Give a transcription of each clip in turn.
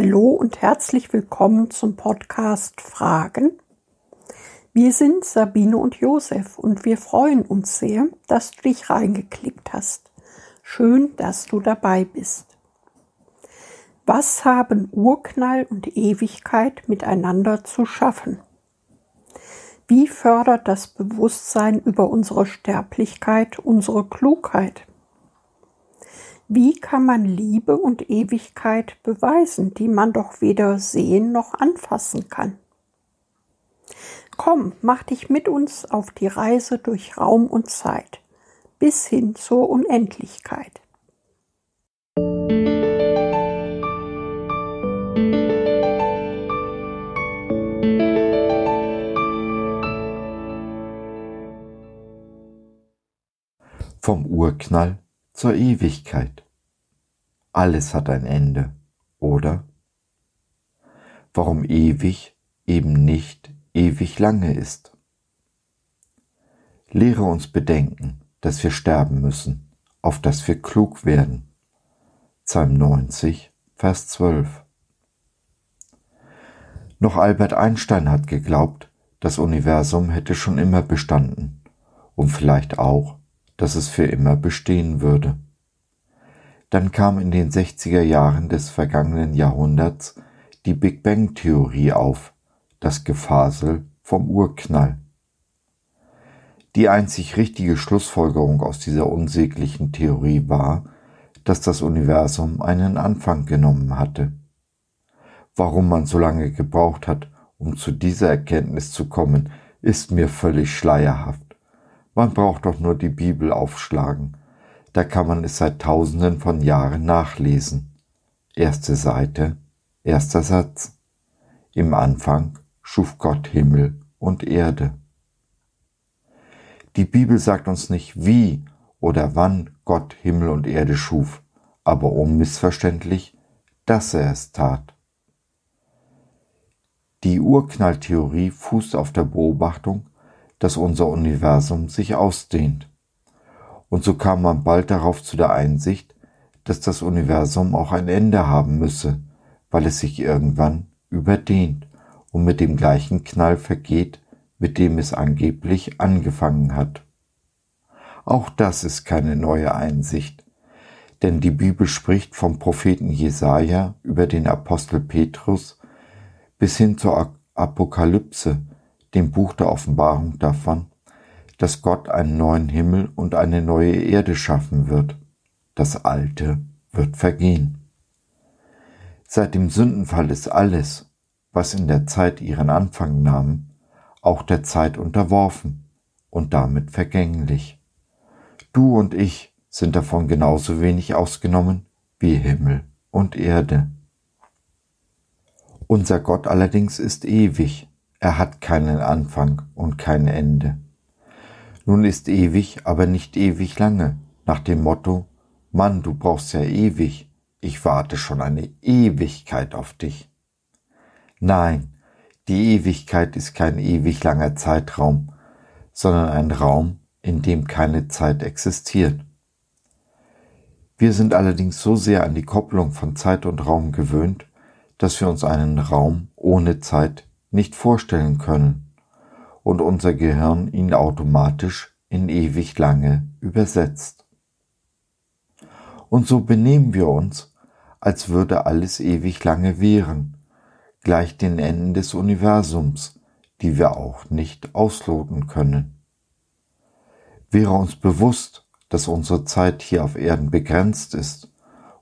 Hallo und herzlich willkommen zum Podcast Fragen. Wir sind Sabine und Josef und wir freuen uns sehr, dass du dich reingeklickt hast. Schön, dass du dabei bist. Was haben Urknall und Ewigkeit miteinander zu schaffen? Wie fördert das Bewusstsein über unsere Sterblichkeit unsere Klugheit? Wie kann man Liebe und Ewigkeit beweisen, die man doch weder sehen noch anfassen kann? Komm, mach dich mit uns auf die Reise durch Raum und Zeit bis hin zur Unendlichkeit. Vom Urknall zur Ewigkeit. Alles hat ein Ende, oder? Warum ewig eben nicht ewig lange ist. Lehre uns bedenken, dass wir sterben müssen, auf dass wir klug werden. Psalm 90, Vers 12. Noch Albert Einstein hat geglaubt, das Universum hätte schon immer bestanden und vielleicht auch, dass es für immer bestehen würde. Dann kam in den 60er Jahren des vergangenen Jahrhunderts die Big Bang Theorie auf, das Gefasel vom Urknall. Die einzig richtige Schlussfolgerung aus dieser unsäglichen Theorie war, dass das Universum einen Anfang genommen hatte. Warum man so lange gebraucht hat, um zu dieser Erkenntnis zu kommen, ist mir völlig schleierhaft. Man braucht doch nur die Bibel aufschlagen. Da kann man es seit tausenden von Jahren nachlesen. Erste Seite, erster Satz. Im Anfang schuf Gott Himmel und Erde. Die Bibel sagt uns nicht, wie oder wann Gott Himmel und Erde schuf, aber unmissverständlich, dass er es tat. Die Urknalltheorie fußt auf der Beobachtung, dass unser Universum sich ausdehnt. Und so kam man bald darauf zu der Einsicht, dass das Universum auch ein Ende haben müsse, weil es sich irgendwann überdehnt und mit dem gleichen Knall vergeht, mit dem es angeblich angefangen hat. Auch das ist keine neue Einsicht, denn die Bibel spricht vom Propheten Jesaja über den Apostel Petrus bis hin zur Apokalypse dem Buch der Offenbarung davon, dass Gott einen neuen Himmel und eine neue Erde schaffen wird. Das Alte wird vergehen. Seit dem Sündenfall ist alles, was in der Zeit ihren Anfang nahm, auch der Zeit unterworfen und damit vergänglich. Du und ich sind davon genauso wenig ausgenommen wie Himmel und Erde. Unser Gott allerdings ist ewig er hat keinen Anfang und kein Ende. Nun ist ewig, aber nicht ewig lange, nach dem Motto, Mann, du brauchst ja ewig, ich warte schon eine Ewigkeit auf dich. Nein, die Ewigkeit ist kein ewig langer Zeitraum, sondern ein Raum, in dem keine Zeit existiert. Wir sind allerdings so sehr an die Kopplung von Zeit und Raum gewöhnt, dass wir uns einen Raum ohne Zeit nicht vorstellen können und unser Gehirn ihn automatisch in ewig lange übersetzt. Und so benehmen wir uns, als würde alles ewig lange währen, gleich den Enden des Universums, die wir auch nicht ausloten können. Wäre uns bewusst, dass unsere Zeit hier auf Erden begrenzt ist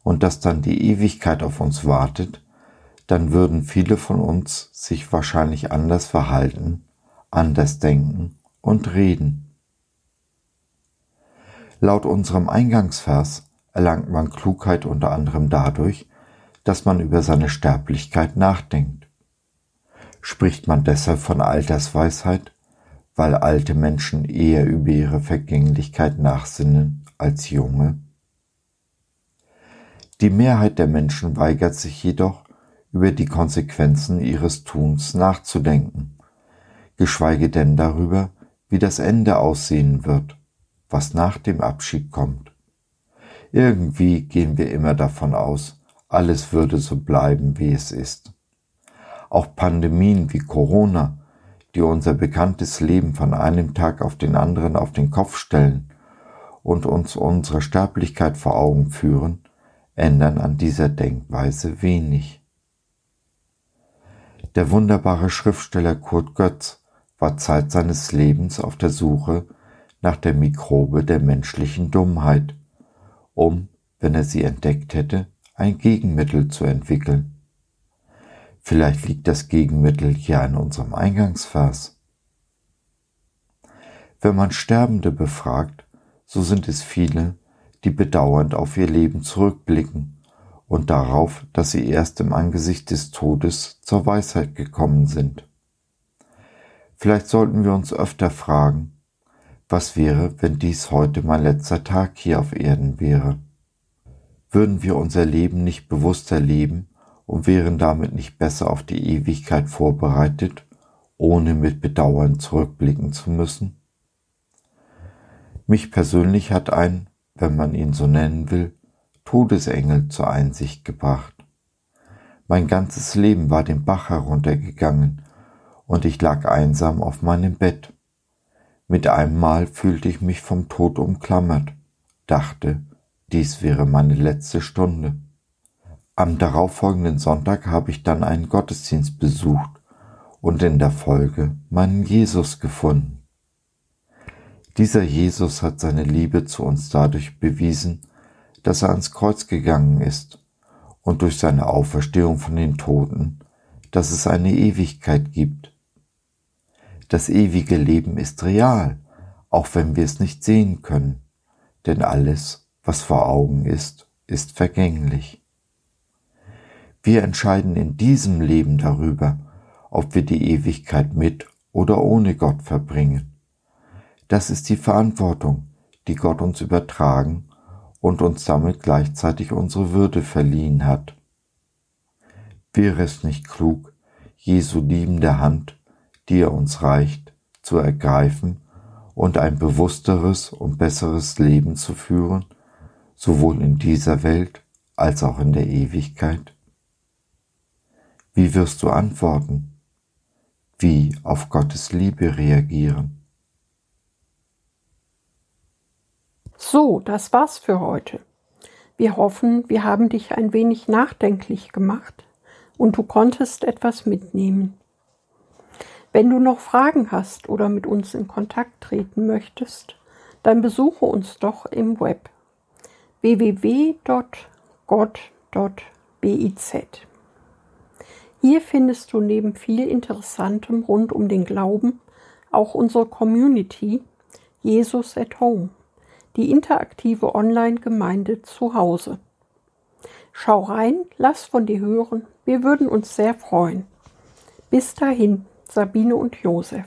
und dass dann die Ewigkeit auf uns wartet, dann würden viele von uns sich wahrscheinlich anders verhalten, anders denken und reden. Laut unserem Eingangsvers erlangt man Klugheit unter anderem dadurch, dass man über seine Sterblichkeit nachdenkt. Spricht man deshalb von Altersweisheit, weil alte Menschen eher über ihre Vergänglichkeit nachsinnen als junge? Die Mehrheit der Menschen weigert sich jedoch, über die Konsequenzen ihres Tuns nachzudenken, geschweige denn darüber, wie das Ende aussehen wird, was nach dem Abschied kommt. Irgendwie gehen wir immer davon aus, alles würde so bleiben, wie es ist. Auch Pandemien wie Corona, die unser bekanntes Leben von einem Tag auf den anderen auf den Kopf stellen und uns unsere Sterblichkeit vor Augen führen, ändern an dieser Denkweise wenig. Der wunderbare Schriftsteller Kurt Götz war Zeit seines Lebens auf der Suche nach der Mikrobe der menschlichen Dummheit, um, wenn er sie entdeckt hätte, ein Gegenmittel zu entwickeln. Vielleicht liegt das Gegenmittel hier in unserem Eingangsvers. Wenn man Sterbende befragt, so sind es viele, die bedauernd auf ihr Leben zurückblicken und darauf, dass sie erst im Angesicht des Todes zur Weisheit gekommen sind. Vielleicht sollten wir uns öfter fragen, was wäre, wenn dies heute mein letzter Tag hier auf Erden wäre? Würden wir unser Leben nicht bewusster leben und wären damit nicht besser auf die Ewigkeit vorbereitet, ohne mit Bedauern zurückblicken zu müssen? Mich persönlich hat ein, wenn man ihn so nennen will, Todesengel zur Einsicht gebracht. Mein ganzes Leben war den Bach heruntergegangen und ich lag einsam auf meinem Bett. Mit einem Mal fühlte ich mich vom Tod umklammert, dachte, dies wäre meine letzte Stunde. Am darauffolgenden Sonntag habe ich dann einen Gottesdienst besucht und in der Folge meinen Jesus gefunden. Dieser Jesus hat seine Liebe zu uns dadurch bewiesen, dass er ans Kreuz gegangen ist und durch seine Auferstehung von den Toten, dass es eine Ewigkeit gibt. Das ewige Leben ist real, auch wenn wir es nicht sehen können, denn alles, was vor Augen ist, ist vergänglich. Wir entscheiden in diesem Leben darüber, ob wir die Ewigkeit mit oder ohne Gott verbringen. Das ist die Verantwortung, die Gott uns übertragen und uns damit gleichzeitig unsere Würde verliehen hat. Wäre es nicht klug, Jesu liebende Hand, die er uns reicht, zu ergreifen und ein bewussteres und besseres Leben zu führen, sowohl in dieser Welt als auch in der Ewigkeit? Wie wirst du antworten? Wie auf Gottes Liebe reagieren? So, das war's für heute. Wir hoffen, wir haben dich ein wenig nachdenklich gemacht und du konntest etwas mitnehmen. Wenn du noch Fragen hast oder mit uns in Kontakt treten möchtest, dann besuche uns doch im Web www.gott.biz. Hier findest du neben viel Interessantem rund um den Glauben auch unsere Community Jesus at Home die interaktive Online-Gemeinde zu Hause. Schau rein, lass von dir hören, wir würden uns sehr freuen. Bis dahin, Sabine und Josef.